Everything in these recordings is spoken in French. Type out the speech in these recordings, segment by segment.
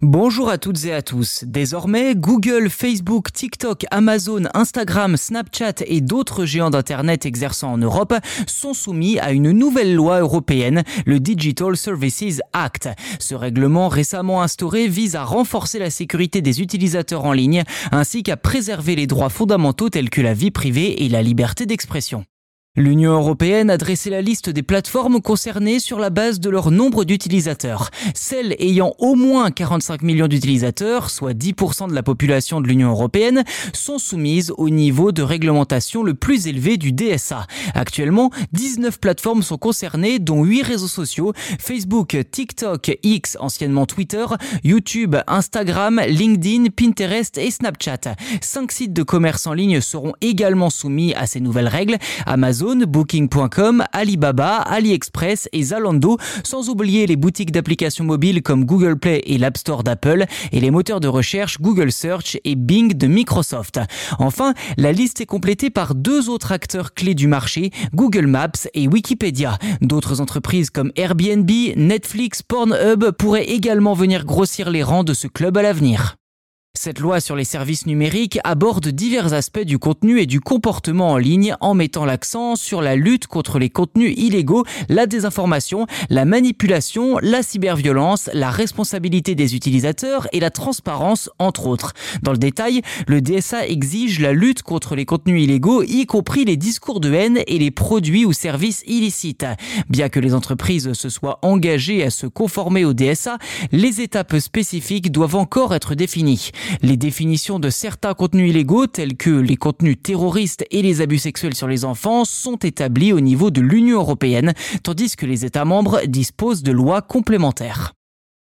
Bonjour à toutes et à tous. Désormais, Google, Facebook, TikTok, Amazon, Instagram, Snapchat et d'autres géants d'Internet exerçant en Europe sont soumis à une nouvelle loi européenne, le Digital Services Act. Ce règlement récemment instauré vise à renforcer la sécurité des utilisateurs en ligne ainsi qu'à préserver les droits fondamentaux tels que la vie privée et la liberté d'expression. L'Union européenne a dressé la liste des plateformes concernées sur la base de leur nombre d'utilisateurs. Celles ayant au moins 45 millions d'utilisateurs, soit 10% de la population de l'Union européenne, sont soumises au niveau de réglementation le plus élevé du DSA. Actuellement, 19 plateformes sont concernées, dont 8 réseaux sociaux, Facebook, TikTok, X, anciennement Twitter, YouTube, Instagram, LinkedIn, Pinterest et Snapchat. 5 sites de commerce en ligne seront également soumis à ces nouvelles règles. Booking.com, Alibaba, AliExpress et Zalando, sans oublier les boutiques d'applications mobiles comme Google Play et l'App Store d'Apple et les moteurs de recherche Google Search et Bing de Microsoft. Enfin, la liste est complétée par deux autres acteurs clés du marché, Google Maps et Wikipédia. D'autres entreprises comme Airbnb, Netflix, Pornhub pourraient également venir grossir les rangs de ce club à l'avenir. Cette loi sur les services numériques aborde divers aspects du contenu et du comportement en ligne en mettant l'accent sur la lutte contre les contenus illégaux, la désinformation, la manipulation, la cyberviolence, la responsabilité des utilisateurs et la transparence, entre autres. Dans le détail, le DSA exige la lutte contre les contenus illégaux, y compris les discours de haine et les produits ou services illicites. Bien que les entreprises se soient engagées à se conformer au DSA, les étapes spécifiques doivent encore être définies. Les définitions de certains contenus illégaux, tels que les contenus terroristes et les abus sexuels sur les enfants, sont établies au niveau de l'Union européenne, tandis que les États membres disposent de lois complémentaires.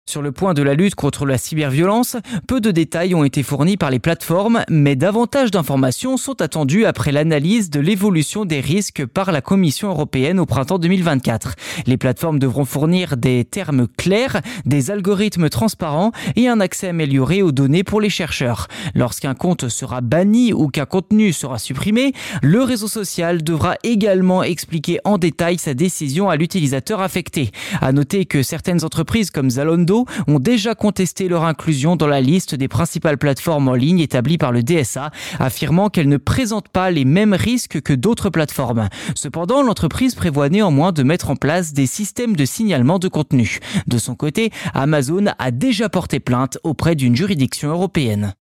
Sur le point de la lutte contre la cyberviolence, peu de détails ont été fournis par les plateformes, mais davantage d'informations sont attendues après l'analyse de l'évolution des risques par la Commission européenne au printemps 2024. Les plateformes devront fournir des termes clairs, des algorithmes transparents et un accès amélioré aux données pour les chercheurs. Lorsqu'un compte sera banni ou qu'un contenu sera supprimé, le réseau social devra également expliquer en détail sa décision à l'utilisateur affecté. À noter que certaines entreprises comme Zalando ont déjà contesté leur inclusion dans la liste des principales plateformes en ligne établies par le DSA, affirmant qu'elles ne présentent pas les mêmes risques que d'autres plateformes. Cependant, l'entreprise prévoit néanmoins de mettre en place des systèmes de signalement de contenu. De son côté, Amazon a déjà porté plainte auprès d'une juridiction européenne.